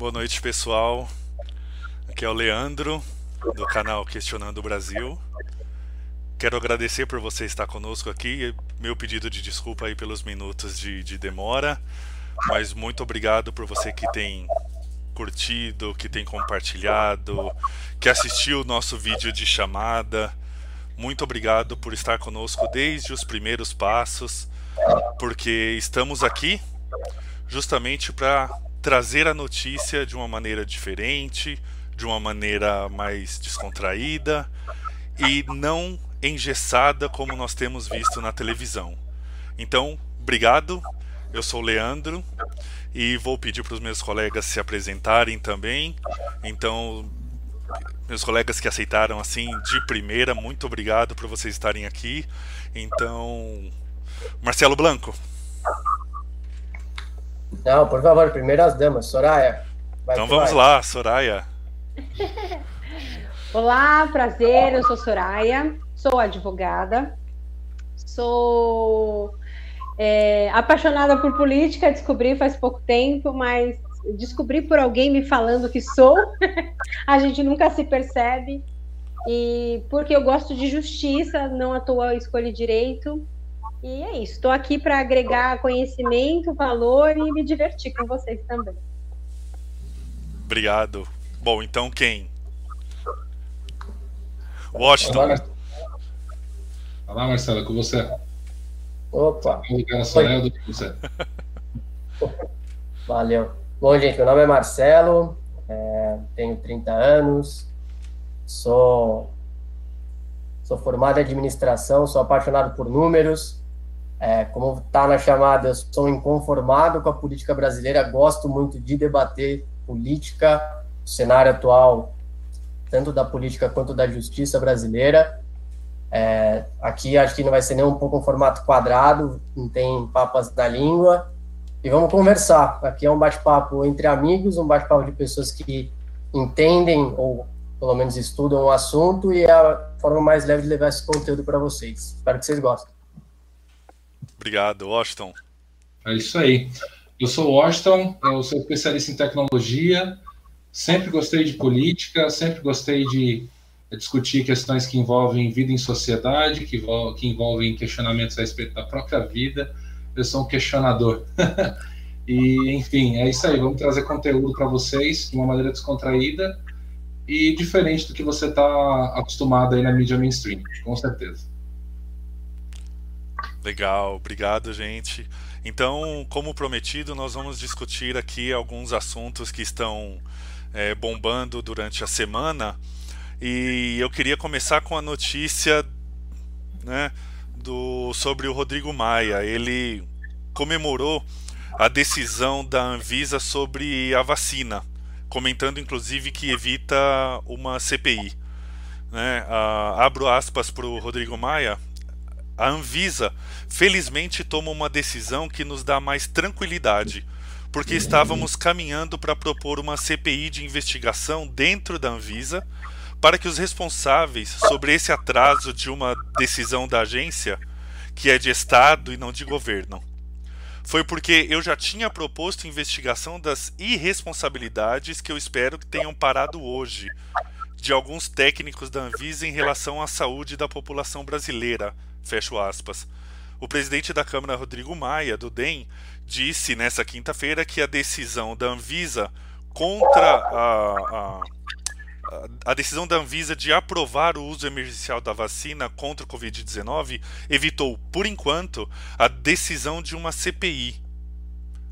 Boa noite, pessoal. Aqui é o Leandro, do canal Questionando o Brasil. Quero agradecer por você estar conosco aqui. Meu pedido de desculpa aí pelos minutos de, de demora, mas muito obrigado por você que tem curtido, que tem compartilhado, que assistiu o nosso vídeo de chamada. Muito obrigado por estar conosco desde os primeiros passos, porque estamos aqui justamente para trazer a notícia de uma maneira diferente, de uma maneira mais descontraída e não engessada como nós temos visto na televisão. Então, obrigado. Eu sou o Leandro e vou pedir para os meus colegas se apresentarem também. Então, meus colegas que aceitaram assim de primeira, muito obrigado por vocês estarem aqui. Então, Marcelo Blanco. Não, por favor, primeiro as damas. Soraya. então vamos vai. lá, Soraya. Olá, prazer, eu sou Soraya, sou advogada, sou é, apaixonada por política, descobri faz pouco tempo, mas descobri por alguém me falando que sou, a gente nunca se percebe, e porque eu gosto de justiça, não à toa escolhi direito, e é isso, estou aqui para agregar conhecimento, valor e me divertir com vocês também. Obrigado. Bom, então quem? Washington. Olá, Olá Marcelo, com você. Opa. Você. Valeu. Bom, gente, meu nome é Marcelo, é, tenho 30 anos, sou, sou formado em administração, sou apaixonado por números, é, como está na chamada, eu sou inconformado com a política brasileira, gosto muito de debater política, o cenário atual, tanto da política quanto da justiça brasileira. É, aqui acho que não vai ser nem um pouco um formato quadrado, não tem papas na língua. E vamos conversar. Aqui é um bate-papo entre amigos, um bate-papo de pessoas que entendem ou pelo menos estudam o assunto e é a forma mais leve de levar esse conteúdo para vocês. Espero que vocês gostem. Obrigado, Washington. É isso aí. Eu sou Washington, eu sou especialista em tecnologia, sempre gostei de política, sempre gostei de discutir questões que envolvem vida em sociedade, que, que envolvem questionamentos a respeito da própria vida. Eu sou um questionador. e, enfim, é isso aí. Vamos trazer conteúdo para vocês de uma maneira descontraída e diferente do que você está acostumado aí na mídia mainstream, com certeza. Legal, obrigado, gente. Então, como prometido, nós vamos discutir aqui alguns assuntos que estão é, bombando durante a semana. E eu queria começar com a notícia né, do, sobre o Rodrigo Maia. Ele comemorou a decisão da Anvisa sobre a vacina, comentando inclusive que evita uma CPI. Né? Ah, abro aspas para o Rodrigo Maia a Anvisa, felizmente, toma uma decisão que nos dá mais tranquilidade, porque estávamos caminhando para propor uma CPI de investigação dentro da Anvisa para que os responsáveis sobre esse atraso de uma decisão da agência, que é de Estado e não de governo. Foi porque eu já tinha proposto investigação das irresponsabilidades que eu espero que tenham parado hoje, de alguns técnicos da Anvisa em relação à saúde da população brasileira, Fecho aspas. O presidente da Câmara, Rodrigo Maia, do DEM, disse nessa quinta-feira que a decisão da Anvisa contra a, a, a, decisão da Anvisa de aprovar o uso emergencial da vacina contra o Covid-19 evitou, por enquanto, a decisão de uma CPI.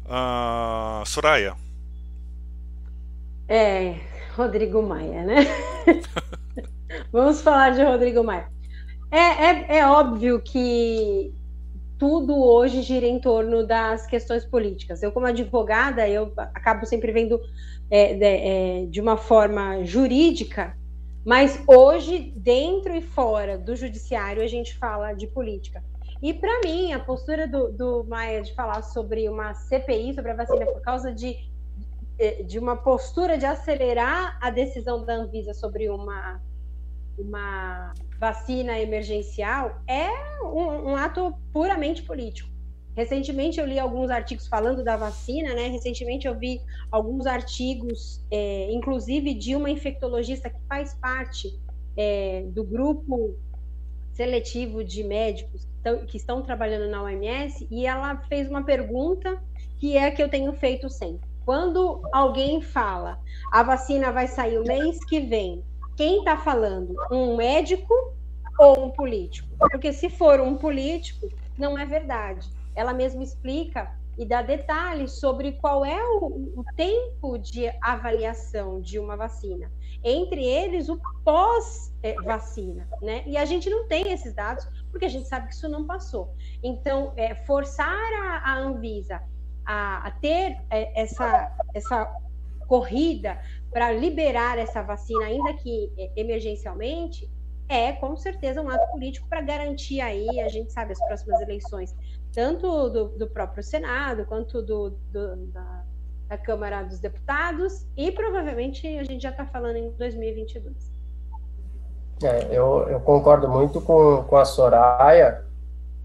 Uh, ah, Soraya. É, Rodrigo Maia, né? Vamos falar de Rodrigo Maia. É, é, é óbvio que tudo hoje gira em torno das questões políticas. Eu, como advogada, eu acabo sempre vendo é, de, é, de, uma forma jurídica, mas hoje, dentro e fora do judiciário, a gente fala de política. E, para mim, a postura do, do Maia de falar sobre uma CPI, sobre a vacina, por causa de, de uma postura de acelerar a decisão da Anvisa sobre uma, uma vacina emergencial é um, um ato puramente político. Recentemente eu li alguns artigos falando da vacina, né? Recentemente eu vi alguns artigos, é, inclusive de uma infectologista que faz parte é, do grupo seletivo de médicos que estão, que estão trabalhando na OMS, e ela fez uma pergunta que é a que eu tenho feito sempre. Quando alguém fala a vacina vai sair o mês que vem, quem está falando? Um médico ou um político? Porque se for um político, não é verdade ela mesma explica e dá detalhes sobre qual é o, o, tempo de avaliação de uma vacina. Entre eles, o pós-vacina, né? E a gente não tem esses dados porque a gente sabe que isso não passou. Então, é, forçar a, a Anvisa a, a ter é, essa, essa corrida para liberar essa vacina, ainda que é, emergencialmente, é com certeza um ato político para garantir aí, a gente sabe, as próximas eleições tanto do, do próprio Senado quanto do, do da, da, Câmara dos Deputados, e provavelmente a gente já está falando em 2022. É, eu, eu concordo muito com, com a Soraya,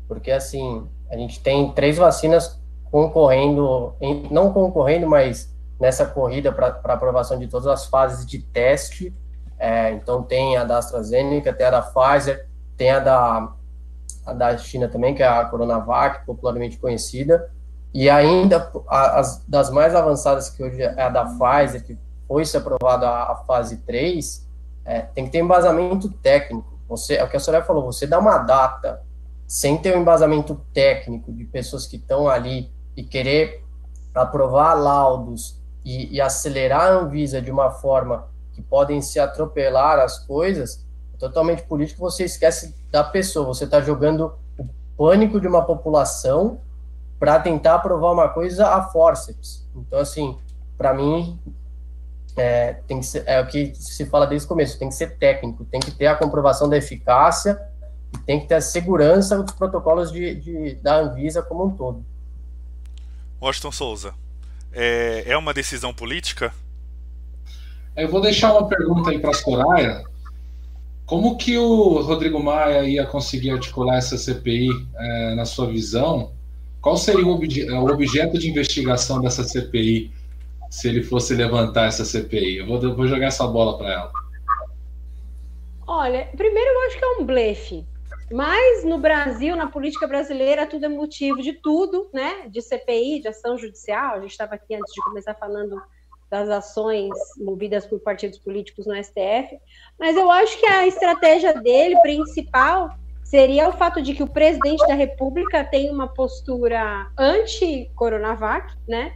porque assim, a gente tem três vacinas concorrendo, não concorrendo, mas nessa corrida para aprovação de todas as fases de teste. É, então tem a da AstraZeneca, tem a da Pfizer, tem a da a da China também, que é a Coronavac, popularmente conhecida, e ainda as das mais avançadas, que hoje é a da Pfizer, que foi se aprovada a, a, fase 3, é, tem que ter embasamento técnico. Você, é o que a senhora falou, você dá uma data sem ter um embasamento técnico de pessoas que estão ali e querer aprovar laudos e, e acelerar a Anvisa de uma forma que podem se atropelar as coisas, totalmente político, você esquece da pessoa. Você está jogando o pânico de uma população para tentar aprovar uma coisa a forceps. Então, assim, para mim, é, tem que ser, é o que se fala desde o começo, tem que ser técnico, tem que ter a comprovação da eficácia tem que ter a segurança dos protocolos de, de da Anvisa como um todo. Washington Souza, é, é uma decisão política? Eu vou deixar uma pergunta aí para a Soraya, como que o Rodrigo Maia ia conseguir articular essa CPI é, na sua visão? Qual seria o, obje o, objeto de investigação dessa CPI se ele fosse levantar essa CPI? Eu vou, eu vou jogar essa bola para ela. Olha, primeiro eu acho que é um blefe. Mas no Brasil, na política brasileira, tudo é motivo de tudo, né? De CPI, de ação judicial. A gente estava aqui antes de começar falando das ações movidas por partidos políticos no STF, mas eu acho que a estratégia dele principal seria o fato de que o presidente da República tem uma postura anti-Coronavac, né?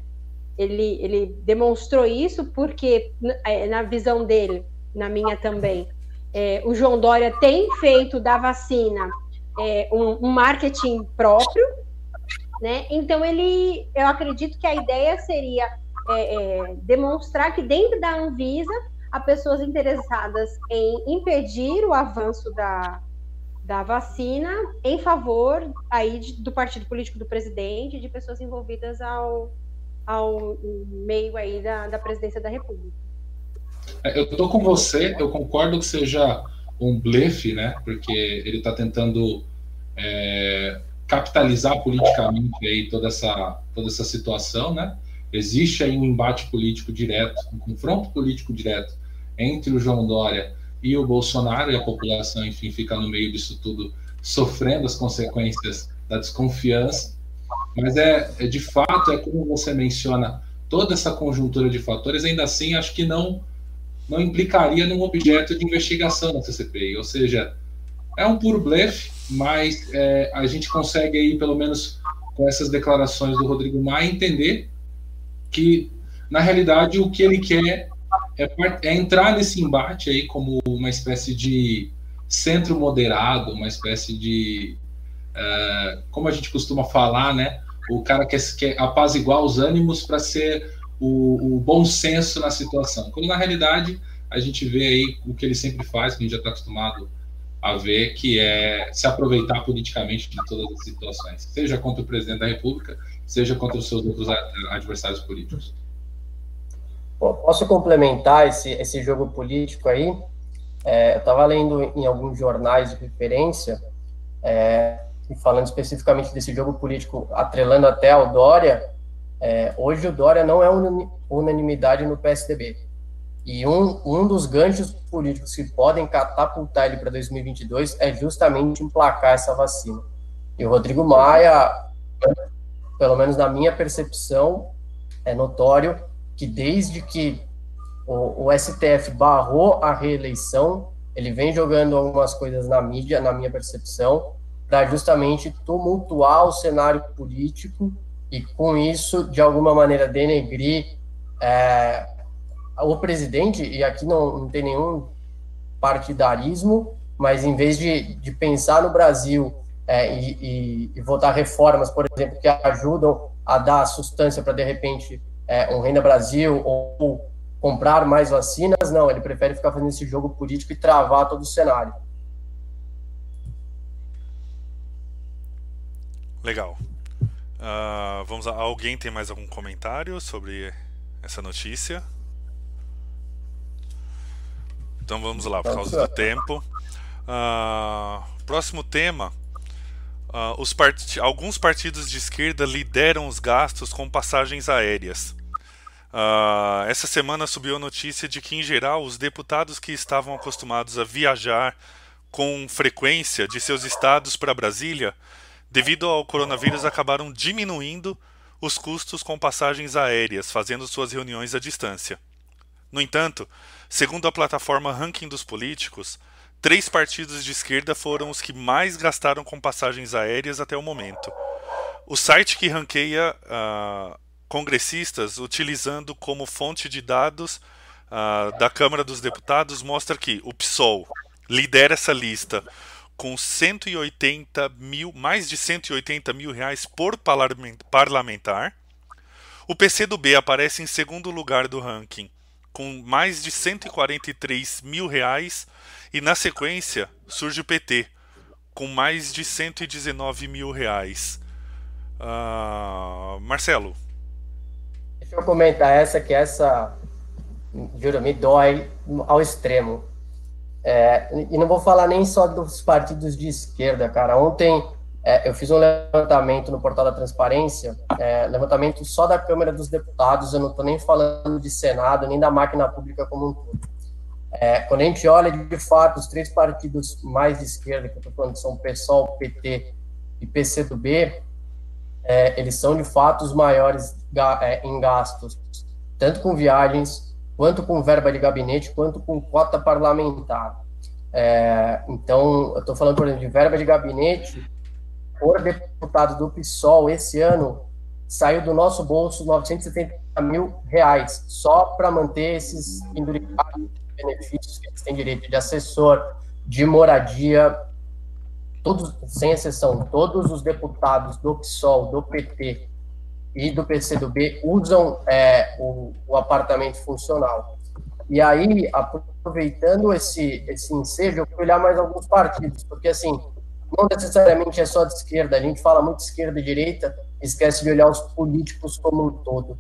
Ele, ele demonstrou isso porque, é, na visão dele, na minha também, é, o João Dória tem feito da vacina é, um, um marketing próprio, né? Então ele, eu acredito que a ideia seria é, é, demonstrar que dentro da Anvisa há pessoas interessadas em impedir o avanço da, da vacina em favor aí de, do partido político do presidente, de pessoas envolvidas ao, ao meio aí da, da presidência da República. É, eu estou com você, eu concordo que seja um blefe, né? Porque ele está tentando é, capitalizar politicamente aí toda essa toda essa situação, né? Existe aí um embate político direto, um confronto político direto entre o João Dória e o Bolsonaro, e a população, enfim, fica no meio disso tudo, sofrendo as consequências da desconfiança. Mas é, é de fato, é como você menciona, toda essa conjuntura de fatores, ainda assim, acho que não não implicaria num objeto de investigação da CCPI, ou seja, é um puro blefe, mas é, a gente consegue aí, pelo menos com essas declarações do Rodrigo Maia, entender que na realidade o que ele quer é, é, entrar nesse embate aí como uma espécie de centro moderado, uma espécie de uh, como a gente costuma falar, né? O cara quer, quer apaziguar os ânimos para ser o, o, bom senso na situação. Quando na realidade a gente vê aí o que ele sempre faz, que a gente já está acostumado a ver, que é se aproveitar politicamente de todas as situações, seja contra o presidente da República, seja contra os seus outros adversários políticos. Bom, posso complementar esse, esse jogo político aí? É, eu estava lendo em alguns jornais de referência é, e falando especificamente desse jogo político, atrelando até ao Dória, é, hoje o Dória não é unanimidade no PSDB. E um, um dos ganchos políticos que podem catapultar ele para 2022 é justamente emplacar essa vacina. E o Rodrigo Maia, pelo menos na minha percepção, é notório que desde que o, o STF barrou a reeleição, ele vem jogando algumas coisas na mídia, na minha percepção, para justamente tumultuar o cenário político e, com isso, de alguma maneira, denegrir é, o presidente, e aqui não, não tem nenhum partidarismo, mas em vez de, de pensar no Brasil é, e, e, e, votar reformas, por exemplo, que ajudam a dar sustância para, de repente, é, um Renda Brasil ou comprar mais vacinas, não, ele prefere ficar fazendo esse jogo político e travar todo o cenário. Legal. Uh, vamos a, alguém tem mais algum comentário sobre essa notícia? Então vamos lá, por causa do tempo. Uh, próximo tema. Uh, part... Alguns partidos de esquerda lideram os gastos com passagens aéreas. Uh, essa semana subiu a notícia de que, em geral, os deputados que estavam acostumados a viajar com frequência de seus estados para Brasília, devido ao coronavírus, acabaram diminuindo os custos com passagens aéreas, fazendo suas reuniões à distância. No entanto, segundo a plataforma Ranking dos Políticos, três partidos de esquerda foram os que mais gastaram com passagens aéreas até o momento. O site que ranqueia uh, congressistas utilizando como fonte de dados uh, da Câmara dos Deputados mostra que o PSOL lidera essa lista com 180 mil, mais de 180 mil reais por parlamentar. O PCdoB aparece em segundo lugar do ranking com mais de 143 mil reais e na sequência surge o PT com mais de 119 mil reais. Uh, Marcelo. Deixa eu comentar essa que essa juro me dói ao extremo. É, e não vou falar nem só dos partidos de esquerda, cara. Ontem é, eu fiz um levantamento no portal da Transparência, é, levantamento só da Câmara dos Deputados, eu não estou nem falando de Senado, nem da máquina pública como um todo. É, quando a gente olha, de fato, os três partidos mais de esquerda, que eu estou falando, são PSOL, PT e PCdoB, é, eles são, de fato, os maiores é, em gastos, tanto com viagens, quanto com verba de gabinete, quanto com cota parlamentar. É, então, eu estou falando, por exemplo, de verba de gabinete, por deputado do PSOL esse ano saiu do nosso bolso 970 mil reais só para manter esses benefícios que eles têm direito de assessor, de moradia, todos, sem exceção, todos os deputados do PSOL, do PT e do PCdoB usam é, o, o apartamento funcional. E aí, aproveitando esse, esse ensejo, eu fui olhar mais alguns partidos, porque assim, não necessariamente é só de esquerda, a gente fala muito esquerda e direita, esquece de olhar os políticos como um todo.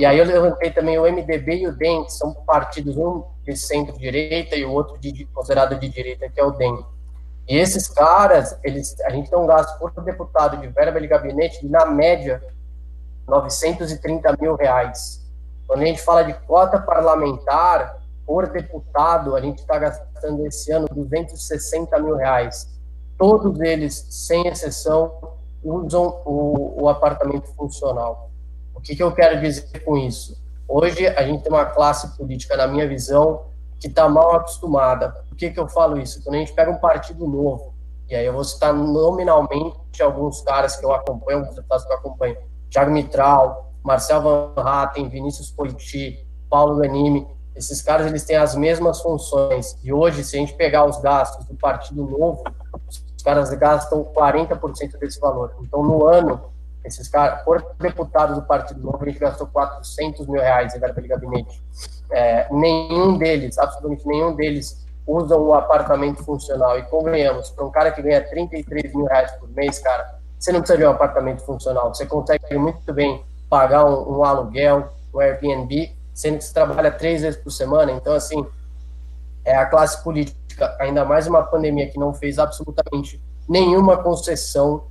E aí eu levantei também o MDB e o DEM, que são partidos, um de centro-direita e o outro de, considerado de direita, que é o DEM. E esses caras, eles, a gente tem um gasto por deputado de verba de gabinete na média, 930 mil reais. Quando a gente fala de cota parlamentar, por deputado, a gente está gastando esse ano 260 mil reais todos eles, sem exceção, usam o, o apartamento funcional. O que, que eu quero dizer com isso? Hoje a gente tem uma classe política, na minha visão, que está mal acostumada. Por que, que eu falo isso? Quando a gente pega um partido novo, e aí eu vou citar nominalmente alguns caras que eu acompanho, deputados que eu acompanho, Thiago Mitral, Marcel Van Hatten, Vinícius Poiti, Paulo Ganime, esses caras eles têm as mesmas funções. E hoje, se a gente pegar os gastos do Partido Novo, caras gastam 40% desse valor. Então, no ano, esses caras, por deputado do Partido Novo, a gente gastou 400 mil reais em verba de gabinete. É, nenhum deles, absolutamente nenhum deles, usam o apartamento funcional. E convenhamos, para um cara que ganha 33 mil reais por mês, cara, você não precisa de um apartamento funcional. Você consegue muito bem pagar um, um aluguel, um Airbnb, sendo que você trabalha três vezes por semana. Então, assim, é a classe política ainda mais uma pandemia que não fez absolutamente nenhuma concessão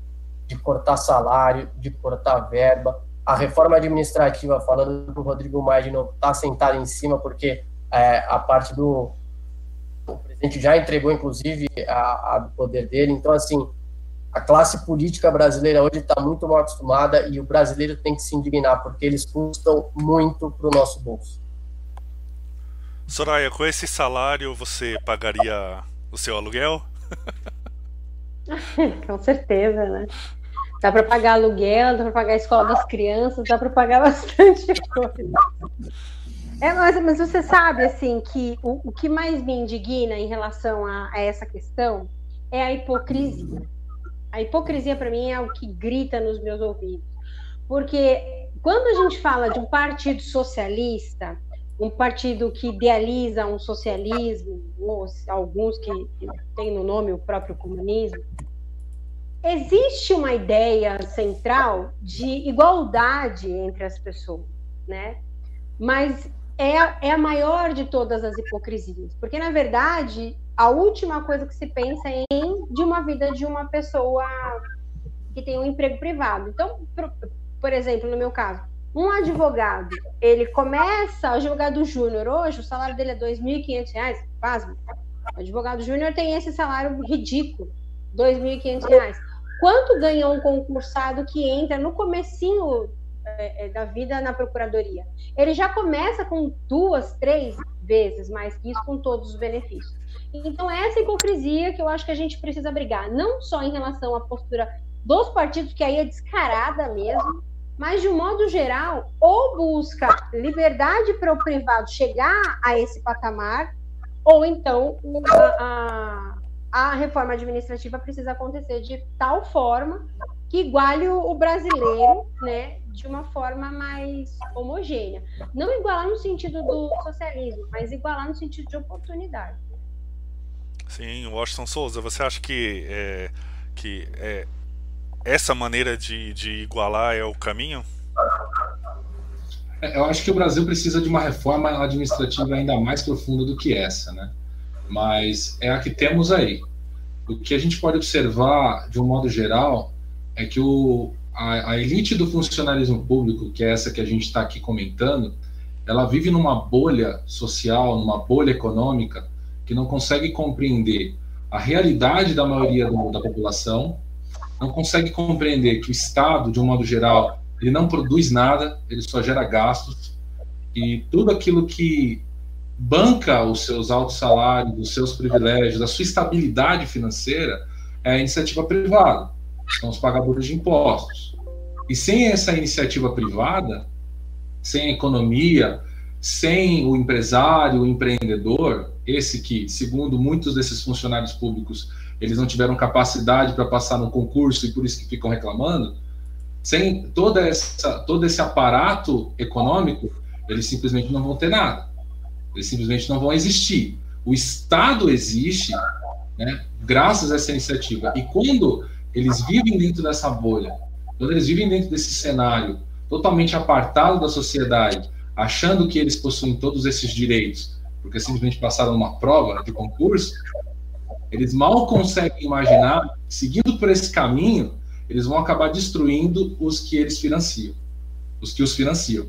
de cortar salário, de cortar verba. A reforma administrativa, falando do Rodrigo Maia de novo, está sentada em cima, porque é, a parte do. O presidente já entregou, inclusive, a, a do poder dele. Então, assim, a classe política brasileira hoje está muito mal acostumada e o brasileiro tem que se indignar, porque eles custam muito para o nosso bolso. Soraya, com esse salário você pagaria o seu aluguel? com certeza, né? Dá para pagar aluguel, dá para pagar a escola das crianças, dá para pagar bastante coisa. É, mas, mas, você sabe, assim, que o, o que mais me indigna em relação a, a essa questão é a hipocrisia. A hipocrisia, para mim, é o que grita nos meus ouvidos. Porque quando a gente fala de um partido socialista, um partido que idealiza um socialismo, ou alguns que têm no nome o próprio comunismo, existe uma ideia central de igualdade entre as pessoas, né? Mas é é a maior de todas as hipocrisias, porque na verdade a última coisa que se pensa é em de uma vida de uma pessoa que tem um emprego privado. Então, por, por exemplo, no meu caso, um advogado, ele começa, o advogado júnior hoje, o salário dele é R$ 2.500, pasmo. O advogado júnior tem esse salário ridículo, R$ 2.500. Quanto ganha um concursado que entra no comecinho é, é, da vida na procuradoria? Ele já começa com duas, três vezes mais que isso, com todos os benefícios. Então, essa hipocrisia que eu acho que a gente precisa brigar, não só em relação à postura dos partidos, que aí é descarada mesmo, mas de um modo geral, ou busca liberdade para o privado chegar a esse patamar, ou então a, a, a reforma administrativa precisa acontecer de tal forma que iguale o, o brasileiro, né, de uma forma mais homogênea. Não igualar no sentido do socialismo, mas igualar no sentido de oportunidade. Sim, Washington Souza, você acha que, é, que é, essa maneira de, de igualar é o caminho? É, eu acho que o Brasil precisa de uma reforma administrativa ainda mais profunda do que essa, né? Mas é a que temos aí. O que a gente pode observar, de um modo geral, é que o, a, a elite do funcionalismo público, que é essa que a gente está aqui comentando, ela vive numa bolha social, numa bolha econômica, que não consegue compreender a realidade da maioria do, da população não consegue compreender que o Estado, de um modo geral, ele não produz nada, ele só gera gastos, e tudo aquilo que banca os seus altos salários, os seus privilégios, a sua estabilidade financeira é a iniciativa privada, são os pagadores de impostos. E sem essa iniciativa privada, sem a economia, sem o empresário, o empreendedor, esse que, segundo muitos desses funcionários públicos, eles não tiveram capacidade para passar no concurso e por isso que ficam reclamando, sem toda essa, todo esse aparato econômico, eles simplesmente não vão ter nada. Eles simplesmente não vão existir. O Estado existe né, graças a essa iniciativa. E quando eles vivem dentro dessa bolha, quando eles vivem dentro desse cenário totalmente apartado da sociedade, achando que eles possuem todos esses direitos, porque simplesmente passaram uma prova de concurso, eles mal conseguem imaginar, seguindo por esse caminho, eles vão acabar destruindo os que eles financiam, os que os financiam.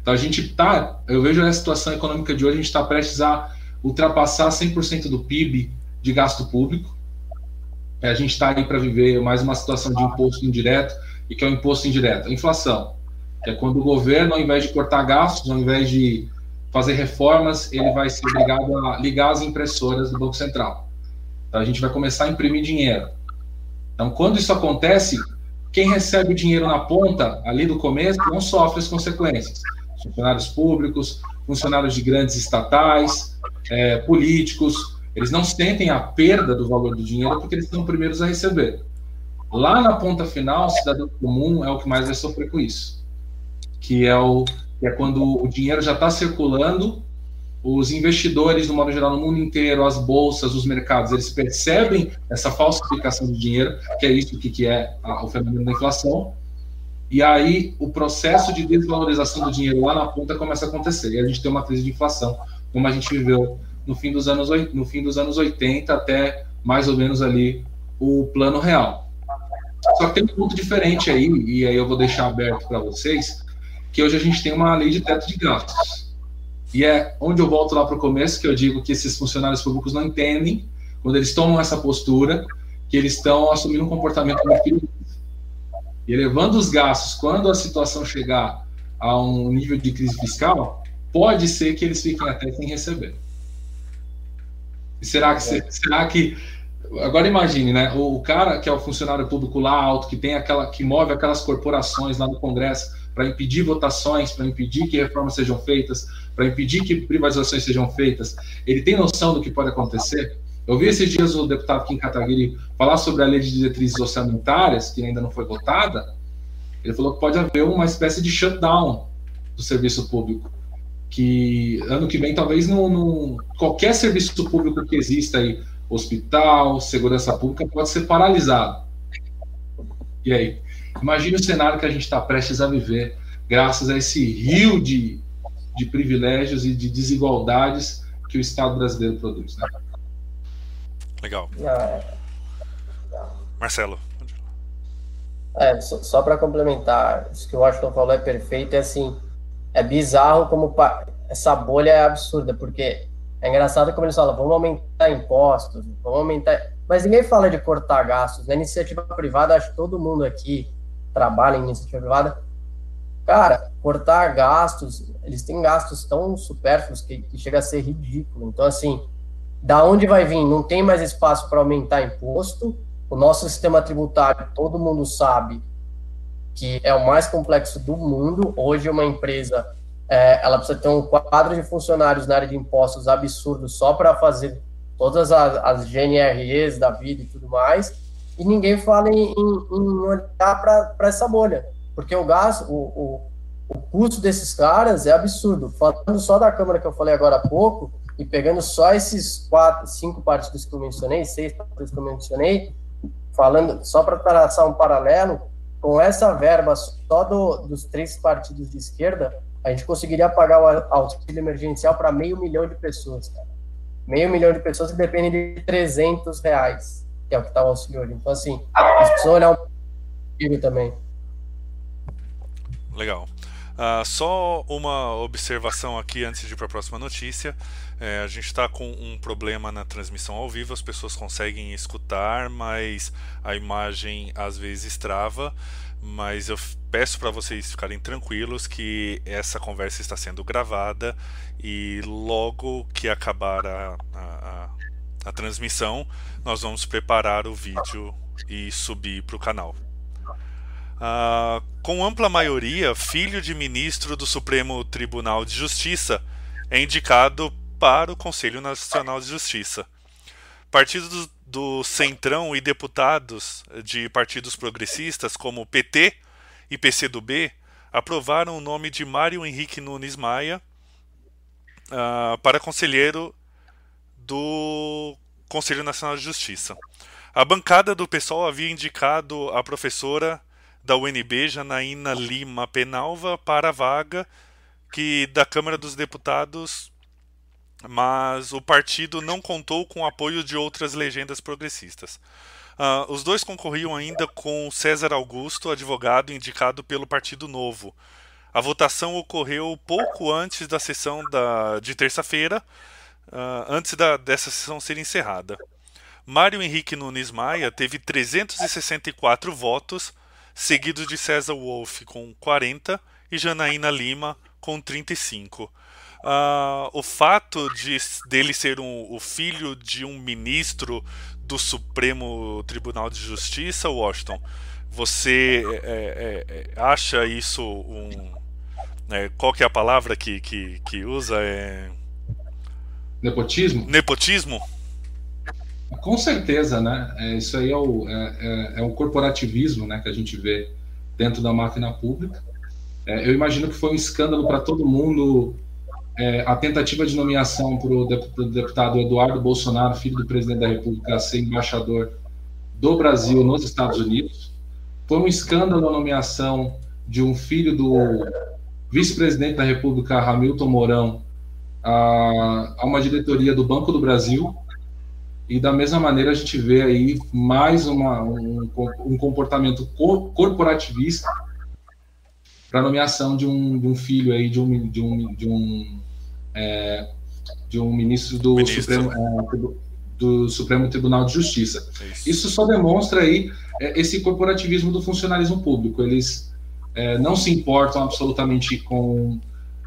Então a gente está, eu vejo a situação econômica de hoje, a gente está prestes a ultrapassar 100% do PIB de gasto público. A gente está aí para viver mais uma situação de imposto indireto, e que é o imposto indireto, a inflação, que é quando o governo, ao invés de cortar gastos, ao invés de fazer reformas, ele vai ser obrigado a ligar as impressoras do Banco Central. Então a gente vai começar a imprimir dinheiro. Então, quando isso acontece, quem recebe o dinheiro na ponta, ali do começo, não sofre as consequências. Funcionários públicos, funcionários de grandes estatais, é, políticos, eles não sentem a perda do valor do dinheiro porque eles são os primeiros a receber. Lá na ponta final, o cidadão comum é o que mais vai sofrer com isso, que é o que é quando o dinheiro já está circulando os investidores, no modo geral, no mundo inteiro, as bolsas, os mercados, eles percebem essa falsificação de dinheiro, que é isso que, que é a, o fenômeno da inflação, e aí o processo de desvalorização do dinheiro lá na ponta começa a acontecer, e a gente tem uma crise de inflação, como a gente viveu no fim dos anos, no fim dos anos 80 até mais ou menos ali o plano real. Só que tem um ponto diferente aí, e aí eu vou deixar aberto para vocês, que hoje a gente tem uma lei de teto de gastos. E é onde eu volto lá para o começo, que eu digo que esses funcionários públicos não entendem, quando eles tomam essa postura, que eles estão assumindo um comportamento muito. E elevando os gastos, quando a situação chegar a um nível de crise fiscal, pode ser que eles fiquem até sem receber. Será que, será que Agora imagine, né? O, cara que é o funcionário público lá alto, que tem aquela, que move aquelas corporações lá no Congresso para impedir votações, para impedir que reformas sejam feitas, para impedir que privatizações sejam feitas, ele tem noção do que pode acontecer? Eu vi esses dias o deputado Kim Kataguiri falar sobre a lei de diretrizes orçamentárias, que ainda não foi votada. Ele falou que pode haver uma espécie de shutdown do serviço público. Que ano que vem, talvez, no, no qualquer serviço público que exista aí, hospital, segurança pública, pode ser paralisado. E aí? Imagine o cenário que a gente está prestes a viver, graças a esse rio de, de privilégios e de desigualdades que o Estado brasileiro produz. Né? Legal. É. Marcelo. É, só, só para complementar, isso que o Washington falou é perfeito, é assim, é bizarro como essa bolha é absurda, porque é engraçado como eles falam, vamos aumentar impostos, vamos aumentar. Mas ninguém fala de cortar gastos. Na iniciativa privada, acho que todo mundo aqui trabalha em iniciativa privada. Cara, cortar gastos, eles têm gastos tão supérfluos que, que chega a ser ridículo. Então, assim, da onde vai vir? Não tem mais espaço para aumentar imposto. O nosso sistema tributário, todo mundo sabe que é o mais complexo do mundo. Hoje, uma empresa é, ela precisa ter um quadro de funcionários na área de impostos absurdo só para fazer todas as, as, GNREs da vida e tudo mais, e ninguém fala em, em, em olhar para essa bolha, porque o gasto, o, o, o, custo desses caras é absurdo. Falando só da Câmara que eu falei agora há pouco, e pegando só esses quatro, cinco partidos que eu mencionei, seis partidos que eu mencionei, falando só para traçar um paralelo, com essa verba só do, dos três partidos de esquerda, a gente conseguiria pagar o auxílio emergencial para meio milhão de pessoas, cara. Meio milhão de pessoas que dependem de 300 reais, que é o que está o auxílio hoje. Então, assim, eles precisam olhar um pouquinho também. Legal. Uh, só uma observação aqui antes de ir para a próxima notícia. É, a gente está com um problema na transmissão ao vivo, as pessoas conseguem escutar, mas a imagem às vezes trava mas eu peço para vocês ficarem tranquilos que essa conversa está sendo gravada e logo que acabar a, a transmissão, nós vamos preparar o vídeo e subir para o canal. Uh, com ampla maioria, filho de ministro do Supremo Tribunal de Justiça é indicado para o Conselho Nacional de Justiça. Partidos do Centrão e deputados de partidos progressistas como PT e PCdoB aprovaram o nome de Mário Henrique Nunes Maia uh, para conselheiro do Conselho Nacional de Justiça. A bancada do PSOL havia indicado a professora da UNB, Janaína Lima Penalva, para a vaga que da Câmara dos Deputados mas o partido não contou com o apoio de outras legendas progressistas. Uh, os dois concorriam ainda com César Augusto, advogado indicado pelo Partido Novo. A votação ocorreu pouco antes da sessão da, de terça-feira, uh, antes da, dessa sessão ser encerrada. Mário Henrique Nunes Maia teve 364 votos, seguido de César Wolff com 40 e Janaína Lima com 35 uh, o fato de dele ser um, o filho de um ministro do Supremo Tribunal de Justiça, Washington, você é, é, é acha isso um. É, qual que é a palavra que, que, que usa? É... Nepotismo? Nepotismo? Com certeza, né? É, isso aí é o, é, é, é, o corporativismo né, que a gente vê dentro da máquina pública. eu imagino que foi um escândalo para todo mundo é, a tentativa de nomeação para o deputado Eduardo Bolsonaro, filho do presidente da República, ser embaixador do Brasil nos Estados Unidos. Foi um escândalo a nomeação de um filho do vice-presidente da República, Hamilton Mourão, a, a, uma diretoria do Banco do Brasil. e da mesma maneira a gente vê aí mais uma, um, um comportamento corporativista para nomeação de um, de um filho aí de um de um de um, é, de um ministro do ministro. Supremo é, do, do, Supremo Tribunal de Justiça. Isso, Isso só demonstra aí é, esse corporativismo do funcionalismo público. Eles é, não se importam absolutamente com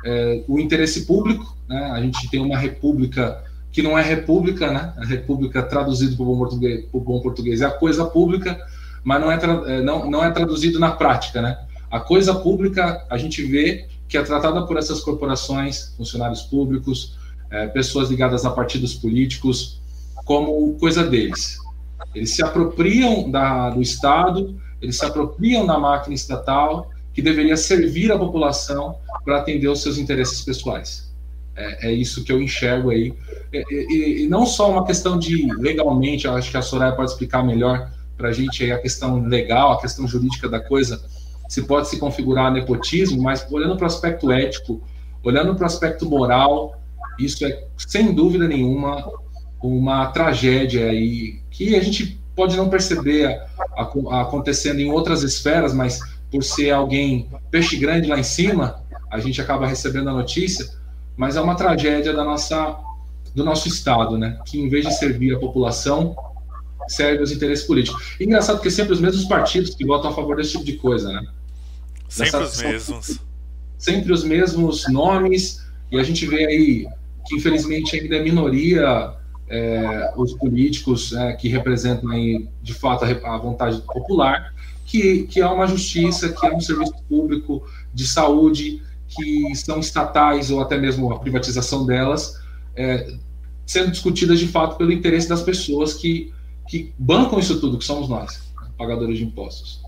é, o interesse público. Né? A gente tem uma república que não é república, né? A república traduzido para o bom português, bom português é a coisa pública, mas não é, é, não, não é traduzido na prática, né? A coisa pública a gente vê que é tratada por essas corporações, funcionários públicos, é, pessoas ligadas a partidos políticos, como coisa deles. Eles se apropriam da, do Estado, eles se apropriam da máquina estatal que deveria servir a população para atender os seus interesses pessoais. É, é isso que eu enxergo aí. E, e, e, não só uma questão de legalmente, acho que a Soraya pode explicar melhor para a gente aí a questão legal, a questão jurídica da coisa, se pode se configurar nepotismo, mas olhando para o aspecto ético, olhando para o aspecto moral, isso é sem dúvida nenhuma uma tragédia aí que a gente pode não perceber a, a, acontecendo em outras esferas, mas por ser alguém peixe grande lá em cima, a gente acaba recebendo a notícia, mas é uma tragédia da nossa do nosso estado, né? Que em vez de servir a população, serve os interesses políticos. engraçado que é sempre os mesmos partidos que votam a favor desse tipo de coisa, né? Sempre Dessa, os mesmos. Sempre os mesmos nomes, e a gente vê aí que infelizmente ainda é minoria é, os políticos é, que representam aí, de fato a, a vontade popular, que, que uma justiça, que há um serviço público de saúde, que são estatais ou até mesmo a privatização delas, é, sendo discutidas de fato pelo interesse das pessoas que, que bancam isso tudo, que somos nós, pagadores de impostos.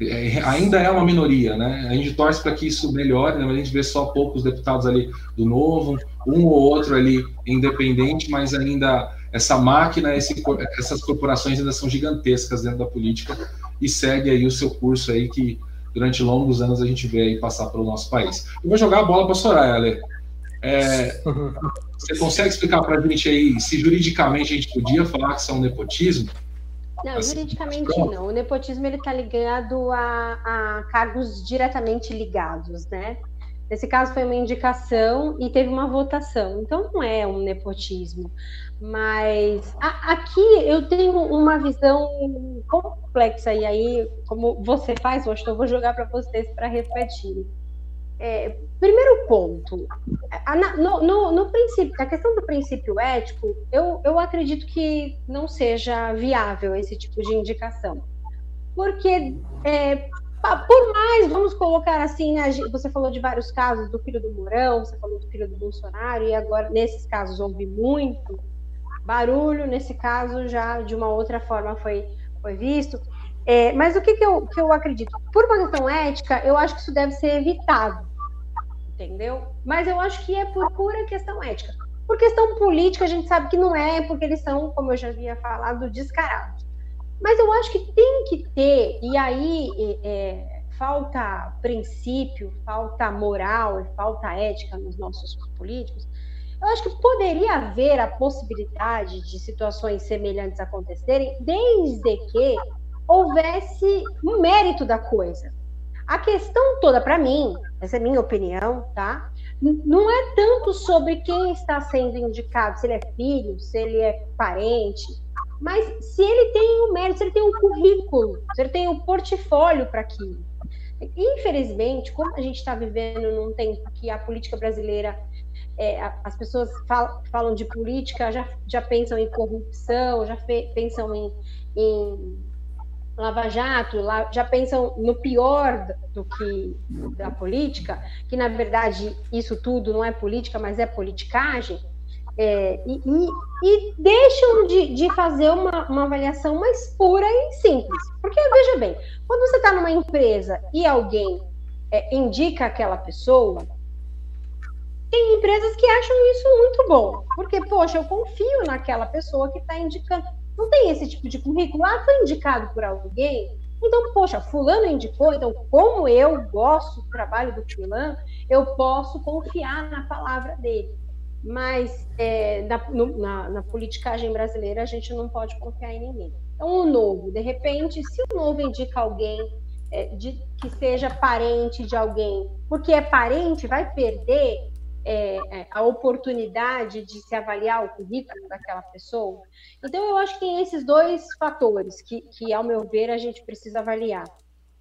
É, ainda é uma minoria, né? A gente torce para que isso melhore, né? a gente vê só poucos deputados ali do Novo, um ou outro ali independente, mas ainda essa máquina, esse, essas corporações ainda são gigantescas dentro da política e segue aí o seu curso aí que durante longos anos a gente vê aí passar pelo nosso país. Eu vou jogar a bola para a Soraya, Ale. É, você consegue explicar para a gente aí se juridicamente a gente podia falar que isso é um nepotismo? Não, assim, juridicamente não. O nepotismo ele está ligado a, a cargos diretamente ligados, né? Nesse caso foi uma indicação e teve uma votação, então não é um nepotismo. Mas a, aqui eu tenho uma visão complexa, e aí, como você faz, hoje eu vou jogar para vocês para refletirem. É, primeiro ponto, no, no, no, princípio, a questão do princípio ético, eu, eu acredito que não seja viável esse tipo de indicação. Porque, é, por mais, vamos colocar assim, você falou de vários casos do filho do Mourão, você falou do filho do Bolsonaro, e agora nesses casos houve muito barulho, nesse caso já de uma outra forma foi, foi visto. É, mas o que, que, eu, que eu acredito? Por uma questão ética, eu acho que isso deve ser evitado, entendeu? Mas eu acho que é por pura questão ética. Por questão política, a gente sabe que não é, porque eles são, como eu já havia falado, descarados. Mas eu acho que tem que ter, e aí é, falta princípio, falta moral falta ética nos nossos políticos. Eu acho que poderia haver a possibilidade de situações semelhantes acontecerem, desde que houvesse um mérito da coisa. A questão toda, para mim, essa é minha opinião, tá? Não é tanto sobre quem está sendo indicado, se ele é filho, se ele é parente, mas se ele tem o um mérito, se ele tem um currículo, se ele tem um portfólio para aquilo. Infelizmente, como a gente está vivendo num tempo que a política brasileira, é, as pessoas falam, falam, de política, já, já pensam em corrupção, já fe, pensam em, em Lava Jato já pensam no pior do que da política, que na verdade isso tudo não é política, mas é politicagem, é, e, e, e, deixam de, de fazer uma, uma, avaliação mais pura e simples. Porque, veja bem, quando você está numa empresa e alguém é, indica aquela pessoa, tem empresas que acham isso muito bom, porque, poxa, eu confio naquela pessoa que está indicando não tem esse tipo de currículo. Ah, foi indicado por alguém. Então, poxa, fulano indicou, então como eu gosto do trabalho do fulano, eu posso confiar na palavra dele. mas é, na, no, na, na, politicagem brasileira a gente não pode confiar em ninguém. Então, o novo, de repente, se o novo indica alguém é, de, que seja parente de alguém, porque é parente, vai perder é, é, a oportunidade de se avaliar o currículo daquela pessoa. Então, eu acho que tem esses dois fatores que, que ao meu ver, a gente precisa avaliar.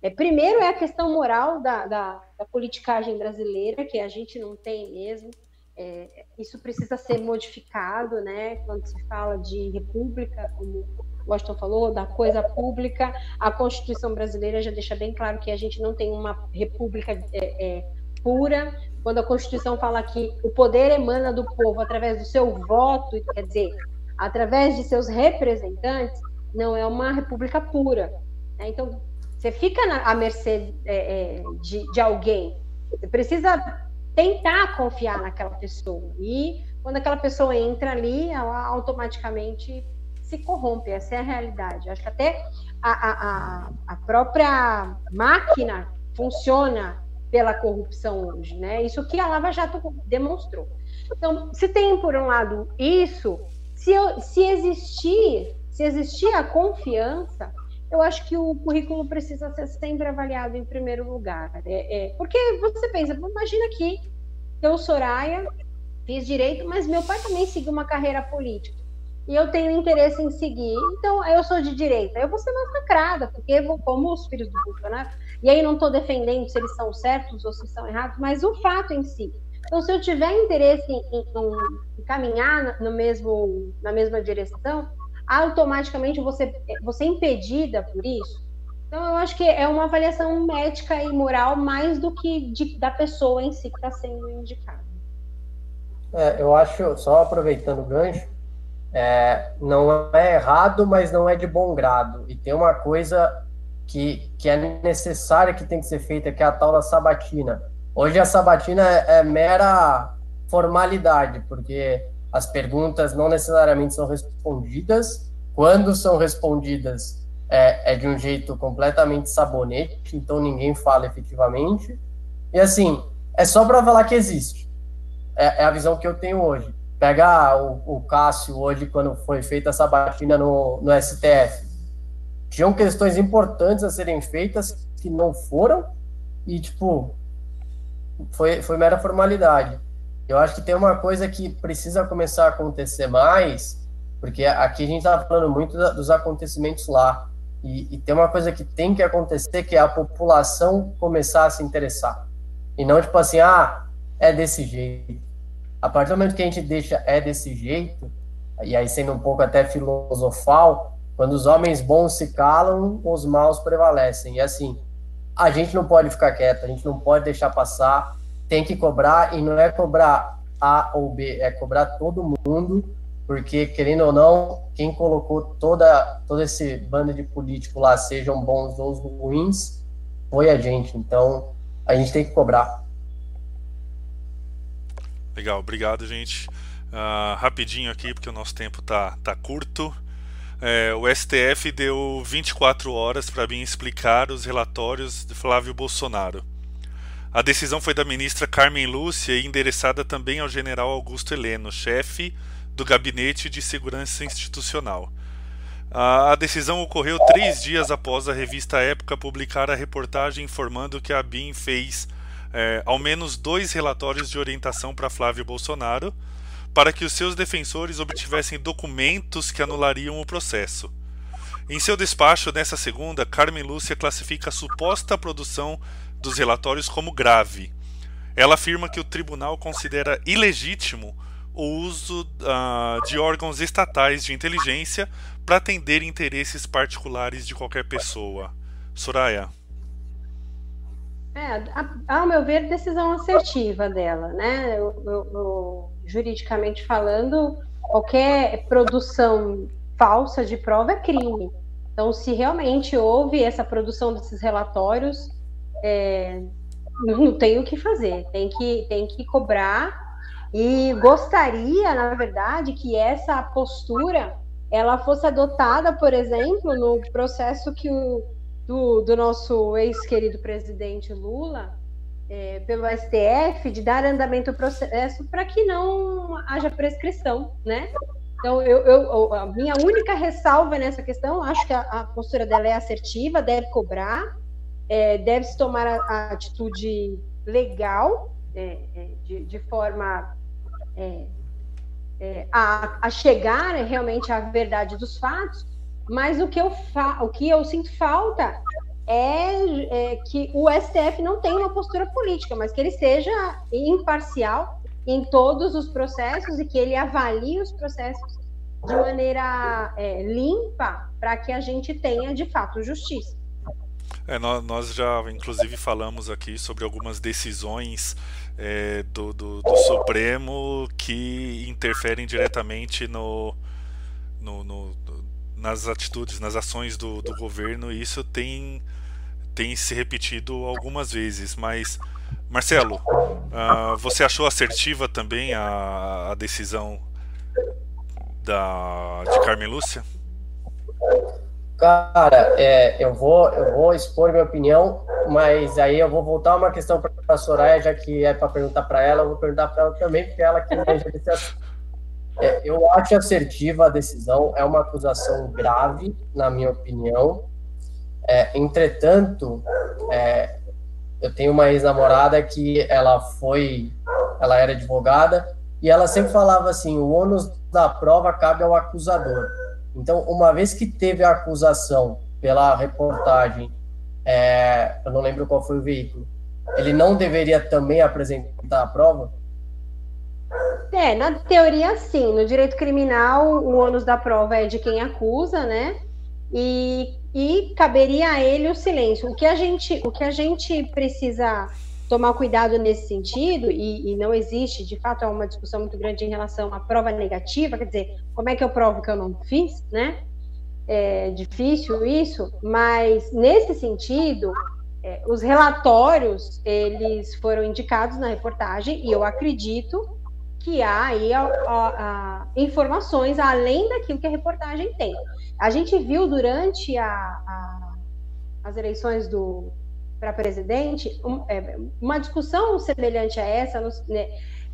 É, primeiro é a questão moral da, da, da politicagem brasileira, que a gente não tem mesmo. É, isso precisa ser modificado, né? Quando se fala de república, como o Washington falou, da coisa pública, a Constituição brasileira já deixa bem claro que a gente não tem uma república é, é, pura. Quando a Constituição fala que o poder emana do povo através do seu voto, quer dizer, através de seus representantes, não é uma república pura. Né? Então, você fica na, à mercê é, é, de, de alguém. Você precisa tentar confiar naquela pessoa. E quando aquela pessoa entra ali, ela automaticamente se corrompe. Essa é a realidade. Acho que até a, a, a própria máquina funciona pela corrupção hoje, né? Isso que a Lava Jato demonstrou. Então, se tem por um lado isso, se, eu, se existir, se existir a confiança, eu acho que o currículo precisa ser sempre avaliado em primeiro lugar. É, é, porque você pensa, imagina que eu, Soraya, fiz direito, mas meu pai também seguiu uma carreira política. E eu tenho interesse em seguir, então eu sou de direita. Eu vou ser massacrada, porque vou como os filhos do Bolsonaro. E aí não estou defendendo se eles são certos ou se são errados, mas o fato em si. Então, se eu tiver interesse em, em, em caminhar no mesmo, na mesma direção, automaticamente você, você é impedida por isso. Então, eu acho que é uma avaliação médica e moral mais do que de, da pessoa em si que está sendo indicada. É, eu acho, só aproveitando o gancho, é, não é errado, mas não é de bom grado. E tem uma coisa que, que é necessária, que tem que ser feita, que é a tal da sabatina. Hoje a sabatina é, é mera formalidade, porque as perguntas não necessariamente são respondidas. Quando são respondidas, é, é de um jeito completamente sabonete, então ninguém fala efetivamente. E assim, é só para falar que existe. É, é, a visão que eu tenho hoje. Pega o, o Cássio hoje, quando foi feita essa batina no, no STF. Tinham questões importantes a serem feitas que não foram, e, tipo, foi, foi mera formalidade. Eu acho que tem uma coisa que precisa começar a acontecer mais, porque aqui a gente está falando muito da, dos acontecimentos lá. E, e, tem uma coisa que tem que acontecer, que é a população começar a se interessar. E não tipo assim, ah, é desse jeito. A partir do momento que a gente deixa é desse jeito, e aí sendo um pouco até filosofal, quando os homens bons se calam, os maus prevalecem. E assim, a gente não pode ficar quieto, a gente não pode deixar passar tem que cobrar e não é cobrar A ou B, é cobrar todo mundo, porque querendo ou não, quem colocou toda todo esse bando de políticos lá, sejam bons ou ruins, foi a gente. Então, a gente tem que cobrar. Legal, obrigado, gente. Uh, rapidinho aqui, porque o nosso tempo tá, tá curto. É, o STF deu 24 horas para mim explicar os relatórios de Flávio Bolsonaro. A decisão foi da ministra Carmen Lúcia e endereçada também ao general Augusto Heleno, chefe do Gabinete de Segurança Institucional. A decisão ocorreu três dias após a revista Época publicar a reportagem informando que a BIM fez é, ao menos dois relatórios de orientação para Flávio Bolsonaro para que os seus defensores obtivessem documentos que anulariam o processo. Em seu despacho nessa segunda, Carmen Lúcia classifica a suposta produção dos relatórios como grave. Ela afirma que o tribunal considera ilegítimo o uso uh, de órgãos estatais de inteligência para atender interesses particulares de qualquer pessoa. Soraya. É, ao meu ver, decisão assertiva dela, né? Eu, eu, eu, juridicamente falando, qualquer produção falsa de prova é crime. Então, se realmente houve essa produção desses relatórios, é, não tem o que fazer, tem que, tem que cobrar. E gostaria, na verdade, que essa postura ela fosse adotada, por exemplo, no processo que o, do, do nosso ex-querido presidente Lula é, pelo STF de dar andamento ao processo para que não haja prescrição, né? Então, eu, eu, a minha única ressalva nessa questão, acho que a, a postura dela é assertiva, deve cobrar, é, deve se tomar a, a atitude legal, é, é de, de, forma é, é, a, a, chegar realmente à verdade dos fatos, mas o que eu, fa o que eu sinto falta é, é, que o STF não tenha uma postura política, mas que ele seja imparcial em todos os processos e que ele avalie os processos de maneira é, limpa para que a gente tenha de fato justiça. É, nós, já, inclusive, falamos aqui sobre algumas decisões é, do, do, do, Supremo que interferem diretamente no, no, no, nas atitudes, nas ações do, do governo, e isso tem, tem se repetido algumas vezes. Mas, Marcelo, uh, você achou assertiva também a, a decisão da, de Carmen Lúcia? Cara, é, eu, vou, eu vou expor minha opinião, mas aí eu vou voltar uma questão para a Soraya, já que é para perguntar para ela, eu vou perguntar para ela também, porque ela que manja desse assunto. É, eu acho assertiva a decisão, é uma acusação grave, na minha opinião. É, entretanto, é, eu tenho uma ex-namorada que ela foi, ela era advogada, e ela sempre falava assim: o ônus da prova cabe ao acusador. Então, uma vez que teve a acusação pela reportagem, é, eu não lembro qual foi o veículo, ele não deveria também apresentar a prova? É, na teoria, sim. No direito criminal, o ônus da prova é de quem acusa, né? E, e caberia a ele o silêncio. O que a gente, o que a gente precisa tomar cuidado nesse sentido, e, e, não existe, de fato, é uma discussão muito grande em relação à prova negativa, quer dizer, como é que eu provo que eu não fiz, né? É difícil isso, mas nesse sentido, é, os relatórios, eles foram indicados na reportagem, e eu acredito que há aí a, a, a informações além daquilo que a reportagem tem. A gente viu durante as eleições do para presidente, um, é, uma discussão semelhante a essa, no, né,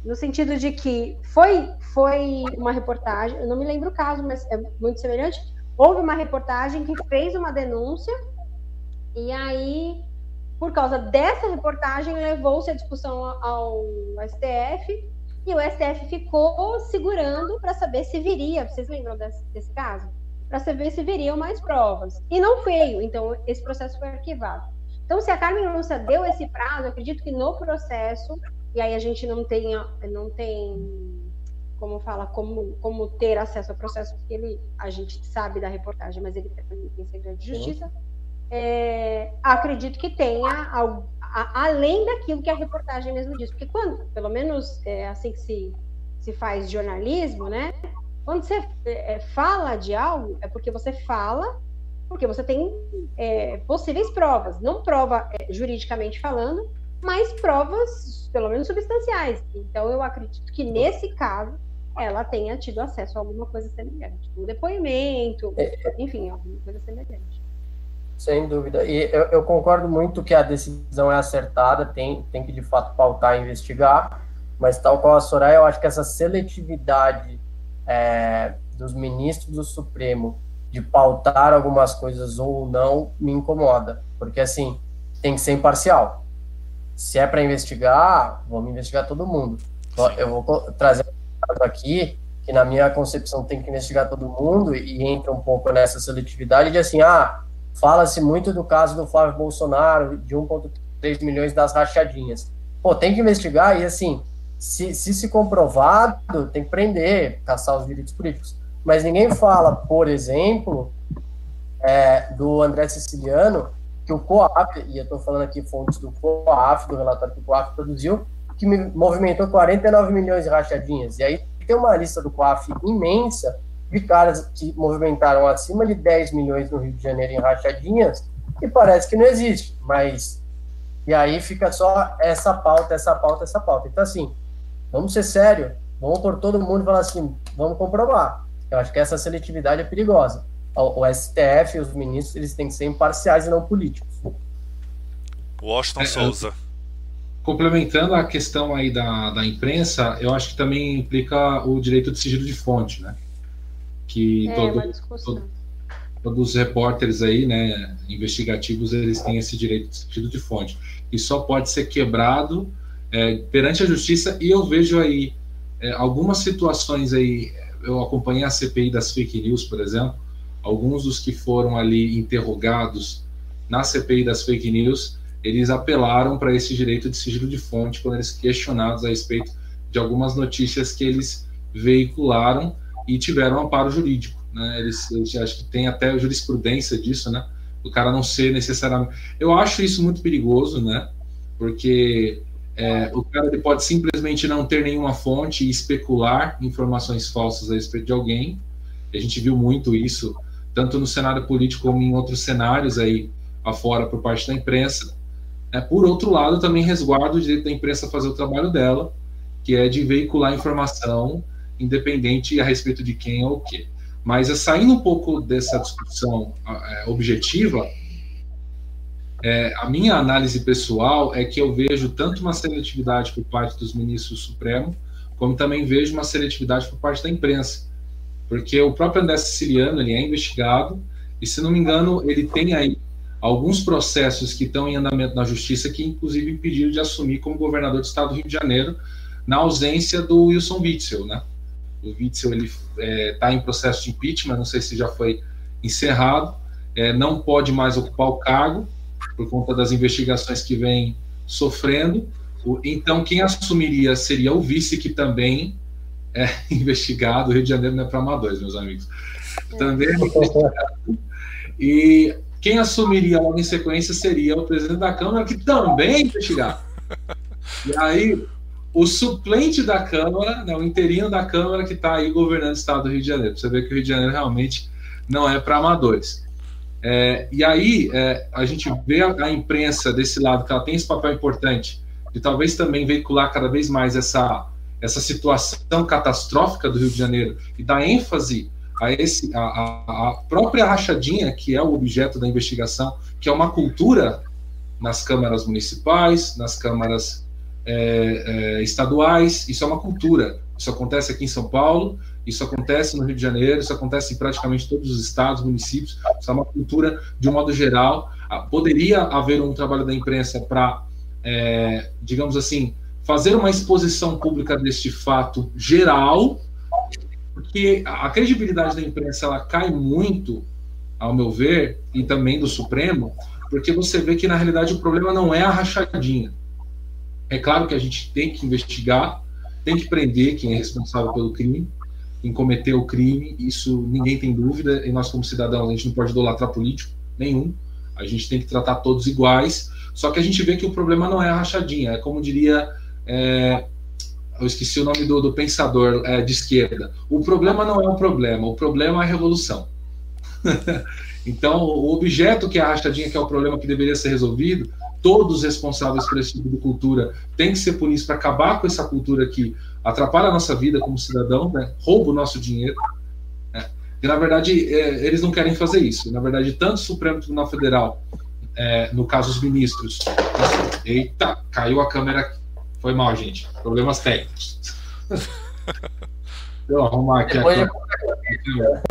no, sentido de que foi, foi uma reportagem, eu não me lembro o caso, mas é muito semelhante. Houve uma reportagem que fez uma denúncia, e aí, por causa dessa reportagem, levou-se a discussão ao STF, e o STF ficou segurando para saber se viria. Vocês lembram desse, desse caso? Para saber se viriam mais provas. E não veio, então esse processo foi arquivado. Então, se a Carmen Lúcia deu esse prazo, acredito que no processo, e aí a gente não tem, não tem como fala, como, como ter acesso ao processo, porque ele, a gente sabe da reportagem, mas ele tem segredo de justiça. É, acredito que tenha algo, a, além daquilo que a reportagem mesmo diz, porque quando, pelo menos é assim que se, se faz jornalismo, né? Quando você é, fala de algo, é porque você fala porque você tem é, possíveis provas, não prova é, juridicamente falando, mas provas, pelo menos substanciais. Então, eu acredito que nesse caso ela tenha tido acesso a alguma coisa semelhante, um depoimento, é, é. enfim, alguma coisa semelhante. Sem dúvida. E eu, eu, concordo muito que a decisão é acertada, tem, tem que de fato pautar e investigar, mas tal qual a Soraya, eu acho que essa seletividade é, dos ministros do Supremo de pautar algumas coisas ou não me incomoda, porque assim, tem que ser imparcial. Se é para investigar, vamos investigar todo mundo. Sim. Eu vou trazer aqui que na minha concepção tem que investigar todo mundo e entra um pouco nessa seletividade de assim, ah, fala-se muito do caso do Flávio Bolsonaro de 1.3 milhões das rachadinhas. Pô, tem que investigar e assim, se, se se comprovado, tem que prender, caçar os direitos políticos mas ninguém fala, por exemplo, é, do André Siciliano, que o COAF, e eu estou falando aqui fontes do COAF, do relatório que o COAF produziu, que movimentou 49 milhões de rachadinhas. E aí tem uma lista do COAF imensa de caras que movimentaram acima de 10 milhões no Rio de Janeiro em rachadinhas, e parece que não existe, mas. E aí fica só essa pauta, essa pauta, essa pauta. Então, assim, vamos ser sério, vamos por todo mundo e falar assim, vamos comprovar. Eu acho que essa seletividade é perigosa. O, o STF e os ministros eles têm que ser imparciais e não políticos. Washington é, Souza. complementando a questão aí da, da imprensa, eu acho que também implica o direito de sigilo de fonte, né? Que É, todo, todo- todos os repórteres aí, né, investigativos, eles têm esse direito de sigilo de fonte. E só pode ser quebrado é, perante a justiça. E eu vejo aí é, algumas situações aí. Eu acompanhei a CPI das fake news, por exemplo. Alguns dos que foram ali interrogados na CPI das fake news, eles apelaram para esse direito de sigilo de fonte quando eles questionados a respeito de algumas notícias que eles veicularam e tiveram amparo jurídico. Né? Eles, eles acho que tem até jurisprudência disso, né? O cara não ser necessariamente. Eu acho isso muito perigoso, né? Porque é, o cara pode simplesmente não ter nenhuma fonte e especular informações falsas a respeito de alguém. A gente viu muito isso, tanto no cenário político como em outros cenários aí afora por parte da imprensa. É, por outro lado, também resguarda o direito da imprensa a fazer o trabalho dela, que é de veicular informação independente a respeito de quem ou o quê. Mas é, saindo um pouco dessa discussão é, objetiva, é, a minha análise pessoal é que eu vejo tanto uma seletividade por parte dos ministros do Supremo, como também vejo uma seletividade por parte da imprensa. Porque o próprio André Siciliano ele é investigado, e se não me engano, ele tem aí alguns processos que estão em andamento na justiça que, inclusive, impediram de assumir como governador do estado do Rio de Janeiro, na ausência do Wilson Witzel, né? O Witzel ele está é, em processo de impeachment, não sei se já foi encerrado, é, não pode mais ocupar o cargo por conta das investigações que vem sofrendo. O, então, quem assumiria seria o vice, que também é investigado. O Rio de Janeiro não é para amadores, meus amigos. Também é investigado. E quem assumiria logo em sequência seria o presidente da Câmara, que também é investigado. E aí, o suplente da Câmara, né, o interino da Câmara que está aí governando o estado do Rio de Janeiro. Você vê que o Rio de Janeiro realmente não é para amadores. É, e aí é, a gente vê a, a, imprensa desse lado, que ela tem esse papel importante, de talvez também veicular cada vez mais essa, essa situação catastrófica do Rio de Janeiro e dar ênfase a, esse, a, a própria rachadinha, que é o objeto da investigação, que é uma cultura nas câmaras municipais, nas câmaras é, é, estaduais, isso é uma cultura. Isso acontece aqui em São Paulo, isso acontece no Rio de Janeiro, isso acontece em praticamente todos os estados, municípios. Isso é uma cultura de um modo geral. Poderia haver um trabalho da imprensa para, é, digamos assim, fazer uma exposição pública deste fato geral, porque a credibilidade da imprensa ela cai muito, ao meu ver, e também do Supremo, porque você vê que na realidade o problema não é a rachadinha. É claro que a gente tem que investigar, tem que prender quem é responsável pelo crime, quem cometeu o crime, isso ninguém tem dúvida, e nós, como cidadãos, a gente não pode idolatrar político nenhum, a gente tem que tratar todos iguais, só que a gente vê que o problema não é a rachadinha, é como diria, é, eu esqueci o nome do, do pensador é, de esquerda, o problema não é o problema, o problema é a revolução. então, o objeto que é a rachadinha, que é o problema que deveria ser resolvido, todos os responsáveis por esse tipo de cultura têm que ser punidos para acabar com essa cultura que atrapalha a nossa vida como cidadão, né? rouba o nosso dinheiro. Né? E, na verdade, é, eles não querem fazer isso. Na verdade, tanto o Supremo Tribunal Federal, é, no caso os ministros. Eita, caiu a câmera. Foi mal, gente. Problemas técnicos. Deixa eu arrumar aqui Depois a câmera.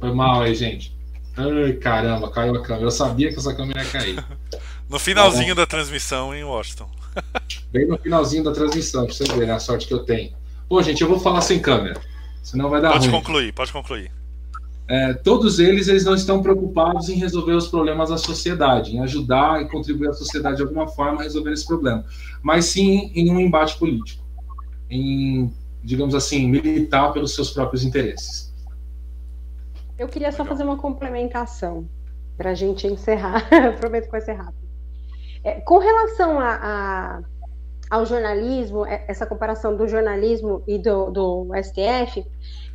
Foi mal aí, gente. Ai, caramba, caiu a câmera. Eu sabia que essa câmera ia cair. No finalzinho da transmissão em Washington. Bem no finalzinho da transmissão, pra você ver né, a sorte que eu tenho. Pô, gente, eu vou falar sem câmera. Senão vai dar Pode ruim. concluir, pode concluir. É, todos eles, eles não estão preocupados em resolver os problemas da sociedade, em ajudar e contribuir à sociedade de alguma forma a resolver esse problema, mas sim em um embate político, em, digamos assim, militar pelos seus próprios interesses. Eu queria só fazer uma complementação para a gente encerrar. Prometo que vai ser rápido. É, com relação a, a, ao jornalismo, essa comparação do jornalismo e do, do STF,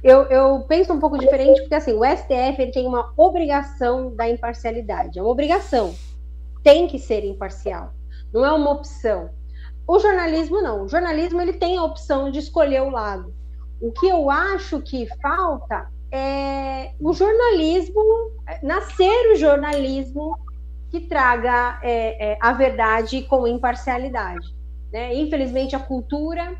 eu, eu, penso um pouco diferente, porque assim, o STF ele tem uma obrigação da imparcialidade, é uma obrigação, tem que ser imparcial, não é uma opção. O jornalismo não, o jornalismo ele tem a opção de escolher o lado. O que eu acho que falta é o jornalismo, nascer o jornalismo que traga é, é, a verdade com imparcialidade. Né? Infelizmente, a cultura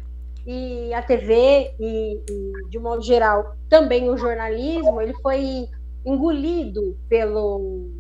e a TV e, e, de um modo geral, também o jornalismo, ele foi engolido pelo,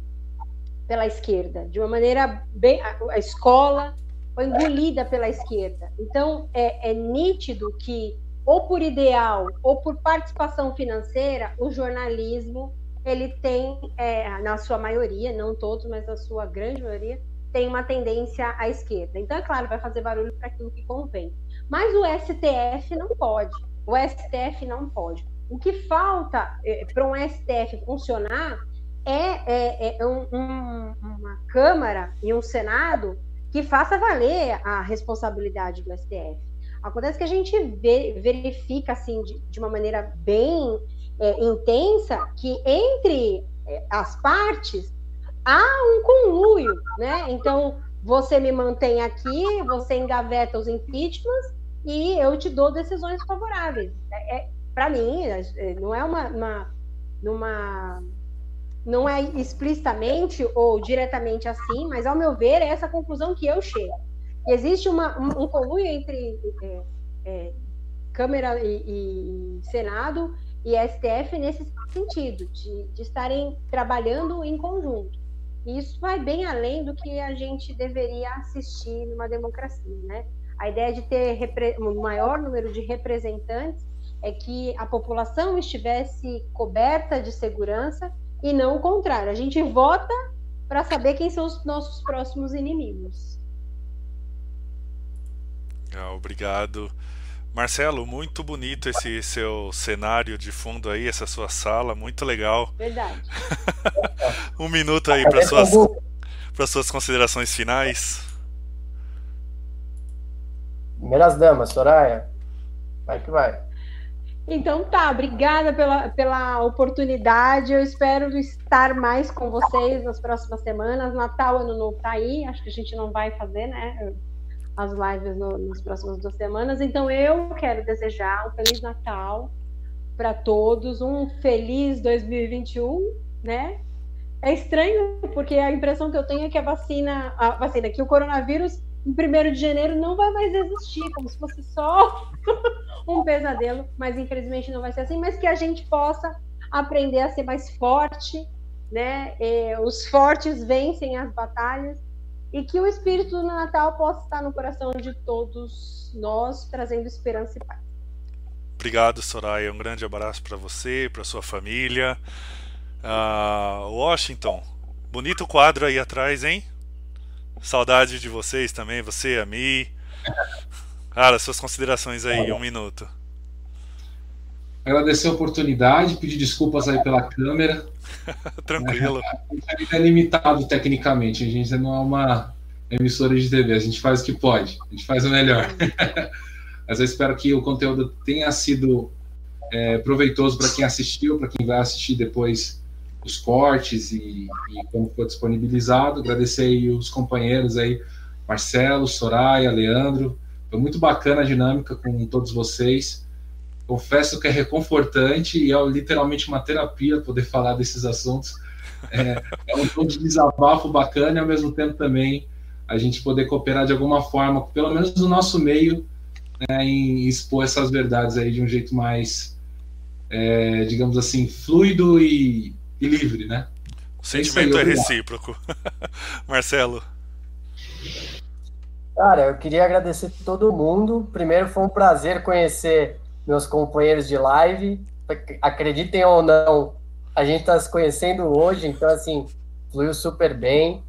pela esquerda, de uma maneira bem. A, a escola foi engolida pela esquerda. Então, é, é nítido que, ou por ideal, ou por participação financeira, o jornalismo ele tem, é, na sua maioria, não todos, mas na sua grande maioria, tem uma tendência à esquerda. Então, é claro, vai fazer barulho para aquilo que convém. Mas o STF não pode. O STF não pode. O que falta é, para um STF funcionar é, é, é um, um, uma Câmara e um Senado que faça valer a responsabilidade do STF. Acontece que a gente vê, verifica assim de, de, uma maneira bem é, intensa que entre é, as partes há um conluio, né? Então você me mantém aqui, você engaveta os impeachments e eu te dou decisões favoráveis. É, é Para mim, é, não é uma, uma, numa, não é explicitamente ou diretamente assim, mas ao meu ver é essa conclusão que eu chego. Existe uma, um, um conluio entre é, é, Câmara e, e, Senado e STF nesse sentido, de, de estarem trabalhando em conjunto. E isso vai bem além do que a gente deveria assistir numa democracia, né? A ideia de ter um maior número de representantes é que a população estivesse coberta de segurança e não o contrário. A gente vota para saber quem são os nossos próximos inimigos. Ah, obrigado. Marcelo, muito bonito esse seu cenário de fundo aí, essa sua sala, muito legal. Verdade. um minuto aí para suas, para suas considerações finais. Primeiras damas, Soraya. Vai que vai. Então tá, obrigada pela, pela oportunidade. Eu espero estar mais com vocês nas próximas semanas. Natal, ano novo tá aí. Acho que a gente não vai fazer, né? As lives no, nas próximas duas semanas. Então eu quero desejar um Feliz Natal para todos, um feliz 2021, né? É estranho, porque a impressão que eu tenho é que a vacina, a vacina, que o coronavírus em 1 de janeiro não vai mais existir, como se fosse só um pesadelo, mas infelizmente não vai ser assim, mas que a gente possa aprender a ser mais forte, né? E os fortes vencem as batalhas e que o espírito do Natal possa estar no coração de todos nós, trazendo esperança e paz. Obrigado, Soraya. Um grande abraço para você, para sua família. Uh, Washington, bonito quadro aí atrás, hein? Saudade de vocês também, você, a Mi. Cara, suas considerações aí, um minuto. Agradecer a oportunidade, pedir desculpas aí pela câmera. Tranquilo. A gente é limitado tecnicamente, a gente não é uma emissora de TV, a gente faz o que pode, a gente faz o melhor. Mas eu espero que o conteúdo tenha sido é, proveitoso para quem assistiu, para quem vai assistir depois os cortes e, e como foi disponibilizado. Agradecer aí os companheiros aí, Marcelo, Soraya, Leandro. Foi muito bacana a dinâmica com todos vocês. Confesso que é reconfortante e é literalmente uma terapia poder falar desses assuntos. É, é um tom de desabafo bacana e ao mesmo tempo também a gente poder cooperar de alguma forma, pelo menos no nosso meio, né, em expor essas verdades aí de um jeito mais, é, digamos assim, fluido e, e livre, né? O sentimento é, aí, é recíproco. Marcelo. Cara, eu queria agradecer todo mundo. Primeiro foi um prazer conhecer meus companheiros de live. Acreditem ou não, a gente está se conhecendo hoje, então assim, fluiu super bem.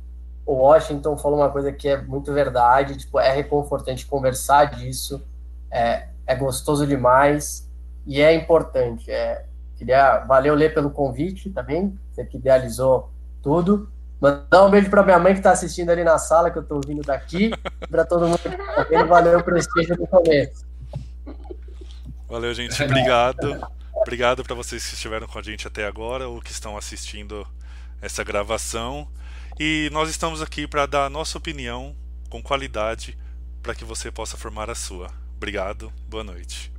O Washington falou uma coisa que é muito verdade, tipo, é reconfortante conversar disso, é, é gostoso demais e é importante. É, Queria, valeu, Lê, pelo convite também, você que idealizou tudo. Mandar um beijo para minha mãe que está assistindo ali na sala, que eu estou ouvindo daqui. para todo mundo que está vendo, valeu o prestígio do começo. Valeu, gente. Obrigado. Obrigado para vocês que estiveram com a gente até agora ou que estão assistindo essa gravação. E nós estamos aqui para dar a nossa opinião com qualidade para que você possa formar a sua. Obrigado. Boa noite.